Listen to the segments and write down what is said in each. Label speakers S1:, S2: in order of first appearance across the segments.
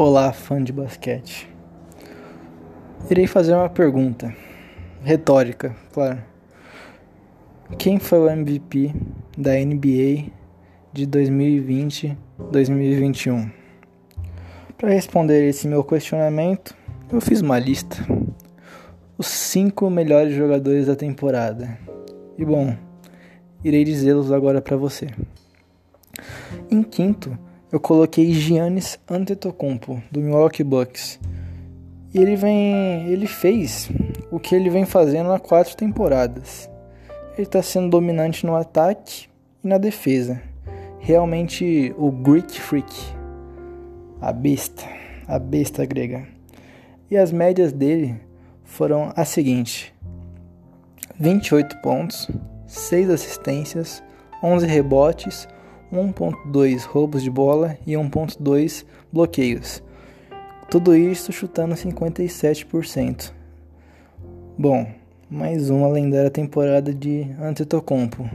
S1: Olá, fã de basquete. Irei fazer uma pergunta retórica, claro. Quem foi o MVP da NBA de 2020-2021? Para responder esse meu questionamento, eu fiz uma lista. Os cinco melhores jogadores da temporada. E bom, irei dizê-los agora para você. Em quinto, eu coloquei Giannis Antetokounmpo do Milwaukee Bucks. E ele vem, ele fez o que ele vem fazendo há quatro temporadas. Ele está sendo dominante no ataque e na defesa. Realmente o Greek Freak, a besta, a besta grega. E as médias dele foram as seguintes: 28 pontos, 6 assistências, 11 rebotes, 1.2 roubos de bola e 1.2 bloqueios. Tudo isso chutando 57%. Bom, mais uma lendária temporada de Antetokounmpo.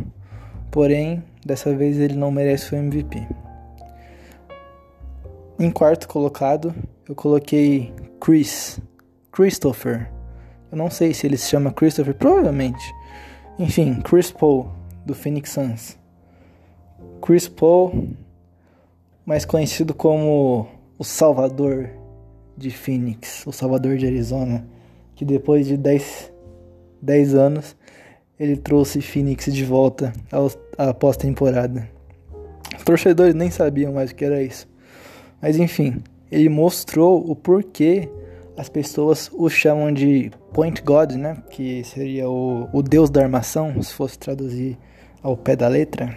S1: Porém, dessa vez ele não merece o MVP. Em quarto colocado, eu coloquei Chris, Christopher. Eu não sei se ele se chama Christopher, provavelmente. Enfim, Chris Paul, do Phoenix Suns. Chris Paul, mais conhecido como o Salvador de Phoenix, o Salvador de Arizona, que depois de 10, 10 anos ele trouxe Phoenix de volta à pós-temporada. Os torcedores nem sabiam mais o que era isso. Mas enfim, ele mostrou o porquê as pessoas o chamam de Point God, né? Que seria o, o deus da armação, se fosse traduzir ao pé da letra.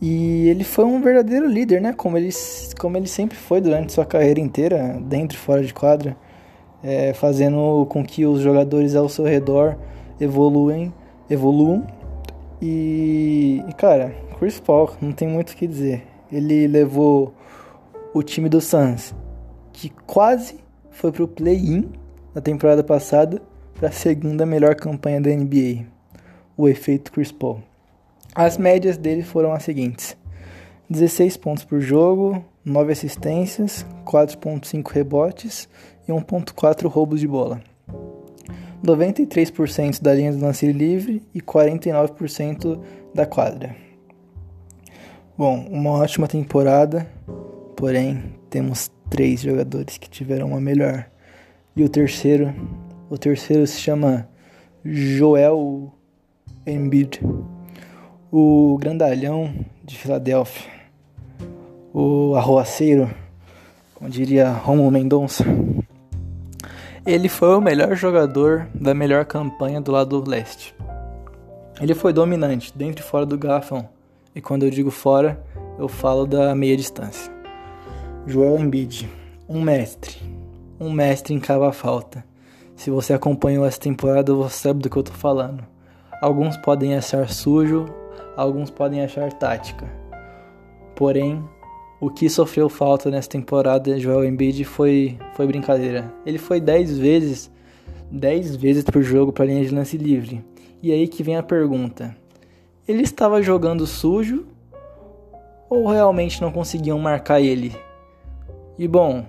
S1: E ele foi um verdadeiro líder, né? Como ele, como ele sempre foi durante sua carreira inteira, dentro e fora de quadra, é, fazendo com que os jogadores ao seu redor evoluem, evoluam. E, e, cara, Chris Paul, não tem muito o que dizer. Ele levou o time do Suns, que quase foi pro play-in na temporada passada, para a segunda melhor campanha da NBA. O efeito Chris Paul. As médias dele foram as seguintes: 16 pontos por jogo, 9 assistências, 4.5 rebotes e 1.4 roubos de bola. 93% da linha do lance livre e 49% da quadra. Bom, uma ótima temporada, porém temos três jogadores que tiveram uma melhor. E o terceiro, o terceiro se chama Joel Embiid o grandalhão de Filadélfia, o arroaceiro, como diria Romulo Mendonça, ele foi o melhor jogador da melhor campanha do lado leste. Ele foi dominante dentro e fora do garrafão, e quando eu digo fora, eu falo da meia distância. Joel Embiid, um mestre, um mestre em cava falta. Se você acompanhou essa temporada, você sabe do que eu tô falando. Alguns podem achar sujo, alguns podem achar tática. Porém, o que sofreu falta nessa temporada Joel Embiid foi, foi brincadeira. Ele foi 10 vezes 10 vezes por jogo para a linha de lance livre. E aí que vem a pergunta: ele estava jogando sujo ou realmente não conseguiam marcar ele? E bom,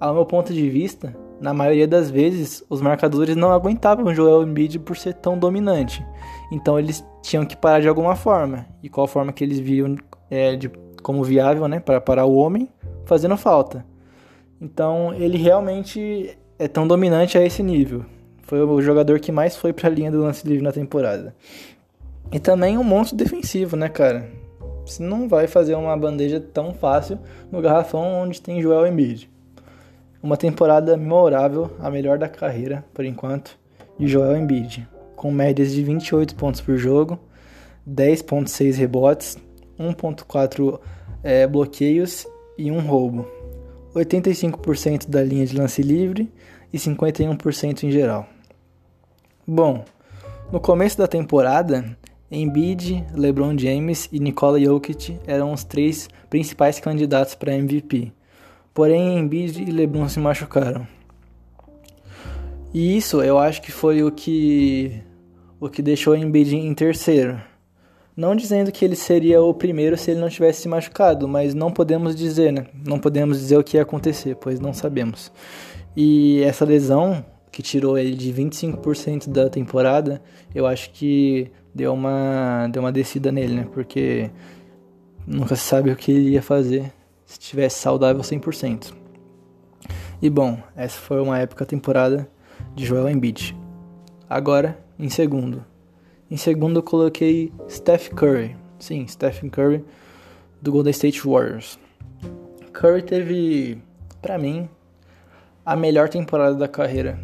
S1: ao meu ponto de vista, na maioria das vezes, os marcadores não aguentavam o Joel Embiid por ser tão dominante. Então eles tinham que parar de alguma forma. E qual forma que eles viam é, de, como viável, né, para parar o homem, fazendo falta. Então ele realmente é tão dominante a esse nível. Foi o jogador que mais foi para a linha do lance livre na temporada. E também um monstro defensivo, né, cara? Você não vai fazer uma bandeja tão fácil no garrafão onde tem Joel Embiid. Uma temporada memorável, a melhor da carreira, por enquanto, de Joel Embiid, com médias de 28 pontos por jogo, 10.6 rebotes, 1.4 é, bloqueios e um roubo. 85% da linha de lance livre e 51% em geral. Bom, no começo da temporada, Embiid, LeBron James e Nikola Jokic eram os três principais candidatos para MVP. Porém, Embiid e LeBron se machucaram. E isso eu acho que foi o que o que deixou Embiid em terceiro. Não dizendo que ele seria o primeiro se ele não tivesse se machucado, mas não podemos dizer, né? Não podemos dizer o que ia acontecer, pois não sabemos. E essa lesão que tirou ele de 25% da temporada, eu acho que deu uma deu uma descida nele, né? Porque nunca se sabe o que ele ia fazer se estivesse saudável 100%. E bom, essa foi uma época temporada de Joel Embiid. Agora, em segundo, em segundo eu coloquei Steph Curry. Sim, Stephen Curry do Golden State Warriors. Curry teve, para mim, a melhor temporada da carreira.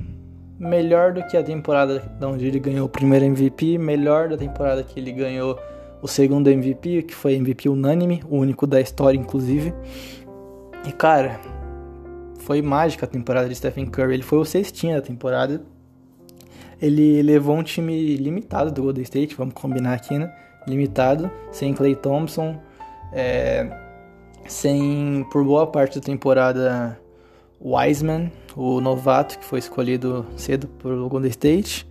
S1: Melhor do que a temporada onde ele ganhou o primeiro MVP, melhor da temporada que ele ganhou o segundo MVP, que foi MVP unânime, o único da história, inclusive. E cara, foi mágica a temporada de Stephen Curry. Ele foi o sextinho da temporada ele levou um time limitado do Golden State, vamos combinar aqui, né? Limitado, sem Clay Thompson, é, sem, por boa parte da temporada, Wiseman, o novato que foi escolhido cedo pelo Golden State.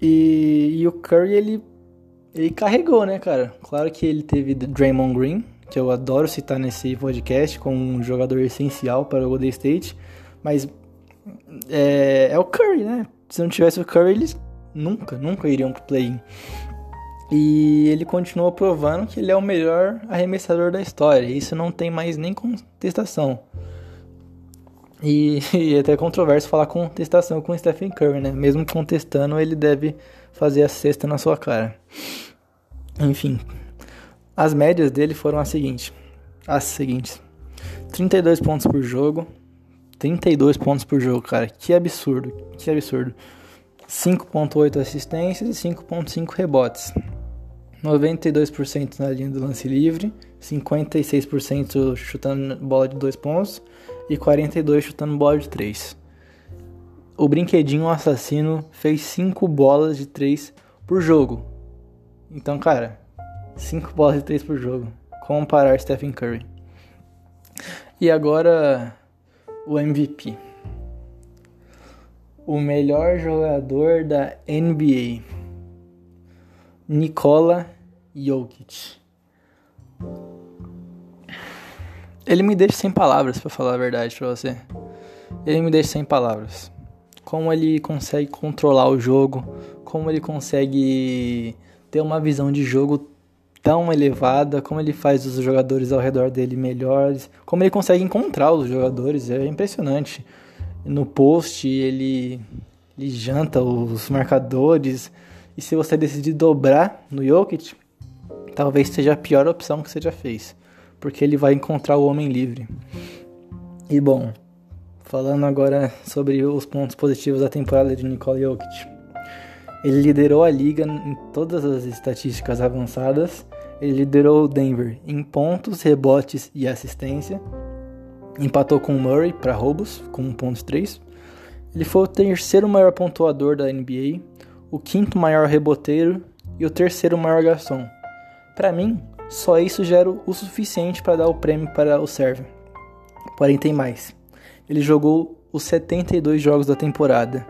S1: E, e, o Curry, ele, ele carregou, né, cara? Claro que ele teve Draymond Green, que eu adoro citar nesse podcast como um jogador essencial para o Golden State, mas é, é o Curry, né? se não tivesse o Curry, eles nunca, nunca iriam pro play-in. E ele continua provando que ele é o melhor arremessador da história. Isso não tem mais nem contestação. E, e é até controverso falar contestação com o Stephen Curry, né? Mesmo contestando, ele deve fazer a cesta na sua cara. Enfim, as médias dele foram as seguintes. As seguintes. 32 pontos por jogo, 32 pontos por jogo, cara. Que absurdo, que absurdo. 5.8 assistências e 5.5 rebotes. 92% na linha do lance livre, 56% chutando bola de 2 pontos e 42% chutando bola de 3. O brinquedinho assassino fez 5 bolas de 3 por jogo. Então, cara, 5 bolas de 3 por jogo. Como parar Stephen Curry? E agora o MVP. O melhor jogador da NBA. Nikola Jokic. Ele me deixa sem palavras, para falar a verdade para você. Ele me deixa sem palavras. Como ele consegue controlar o jogo, como ele consegue ter uma visão de jogo tão elevada, como ele faz os jogadores ao redor dele melhores, como ele consegue encontrar os jogadores, é impressionante. No post ele, ele janta os marcadores, e se você decidir dobrar no Jokic, talvez seja a pior opção que você já fez, porque ele vai encontrar o homem livre. E bom, falando agora sobre os pontos positivos da temporada de Nikola Jokic. Ele liderou a liga em todas as estatísticas avançadas ele liderou o Denver em pontos, rebotes e assistência. Empatou com o Murray para roubos, com 1.3. Ele foi o terceiro maior pontuador da NBA, o quinto maior reboteiro e o terceiro maior garçom. Para mim, só isso já era o suficiente para dar o prêmio para o server. Porém, tem mais. Ele jogou os 72 jogos da temporada.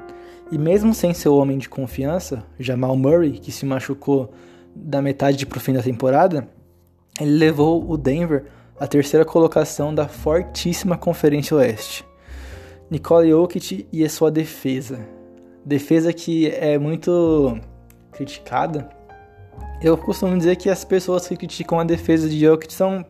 S1: E mesmo sem seu homem de confiança, Jamal Murray, que se machucou da metade para o fim da temporada, ele levou o Denver à terceira colocação da fortíssima Conferência Oeste. Nikola Jokic e a sua defesa. Defesa que é muito criticada. Eu costumo dizer que as pessoas que criticam a defesa de Jokic são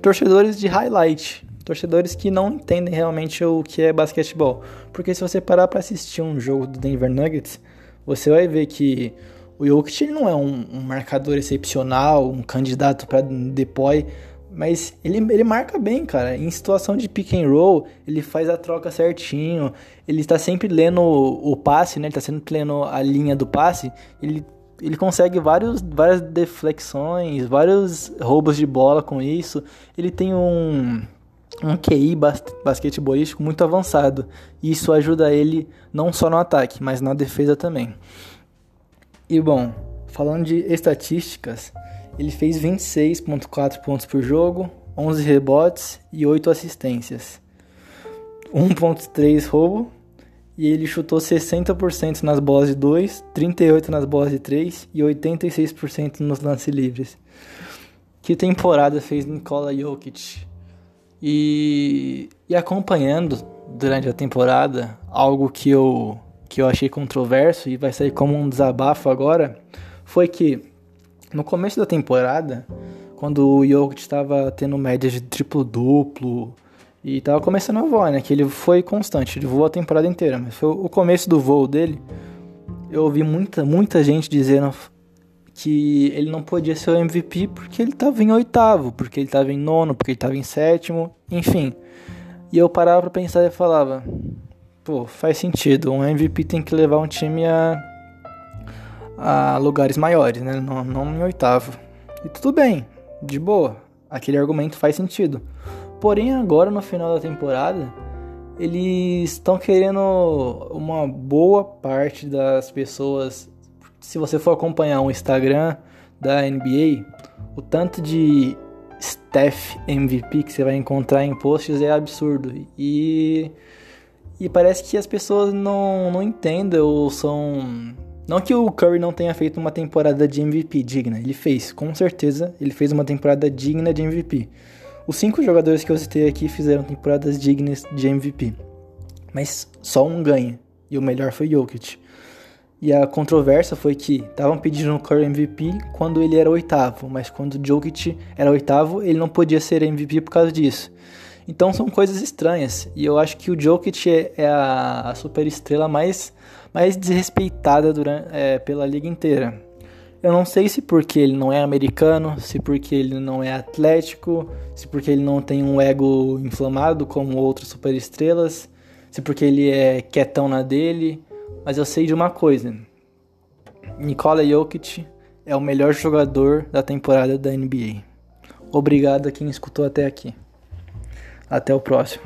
S1: torcedores de highlight, torcedores que não entendem realmente o que é basquetebol. Porque se você parar para assistir um jogo do Denver Nuggets, você vai ver que o Jokic não é um, um marcador excepcional, um candidato para depoy, mas ele, ele marca bem, cara. Em situação de pick and roll, ele faz a troca certinho. Ele está sempre lendo o, o passe, né? Ele está sempre lendo a linha do passe. Ele, ele consegue vários, várias deflexões, vários roubos de bola com isso. Ele tem um, um QI bas basquetebolístico muito avançado. E isso ajuda ele não só no ataque, mas na defesa também. E bom, falando de estatísticas, ele fez 26.4 pontos por jogo, 11 rebotes e 8 assistências. 1.3 roubo e ele chutou 60% nas bolas de 2, 38% nas bolas de 3 e 86% nos lances livres. Que temporada fez Nikola Jokic? E, e acompanhando durante a temporada algo que eu, que eu achei controverso e vai sair como um desabafo agora foi que no começo da temporada, quando o Jokic estava tendo médias de triplo-duplo, e tava começando a voar, né? Que ele foi constante, ele voou a temporada inteira. Mas foi o começo do voo dele. Eu ouvi muita, muita gente dizendo que ele não podia ser o MVP porque ele tava em oitavo, porque ele tava em nono, porque ele tava em sétimo, enfim. E eu parava pra pensar e falava: pô, faz sentido. Um MVP tem que levar um time a, a lugares maiores, né? Não, não em oitavo. E tudo bem, de boa. Aquele argumento faz sentido. Porém, agora no final da temporada, eles estão querendo uma boa parte das pessoas. Se você for acompanhar o Instagram da NBA, o tanto de Steph MVP que você vai encontrar em posts é absurdo. E, e parece que as pessoas não, não entendem ou são. Não que o Curry não tenha feito uma temporada de MVP digna, ele fez, com certeza, ele fez uma temporada digna de MVP. Os cinco jogadores que eu citei aqui fizeram temporadas dignas de MVP, mas só um ganha, e o melhor foi Jokic. E a controvérsia foi que estavam pedindo o Curry MVP quando ele era oitavo, mas quando o Jokic era oitavo, ele não podia ser MVP por causa disso. Então são coisas estranhas, e eu acho que o Jokic é, é a, super estrela mais, mais desrespeitada durante, é, pela liga inteira. Eu não sei se porque ele não é americano, se porque ele não é atlético, se porque ele não tem um ego inflamado como outras superestrelas, se porque ele é quietão na dele, mas eu sei de uma coisa. Nikola Jokic é o melhor jogador da temporada da NBA. Obrigado a quem escutou até aqui. Até o próximo.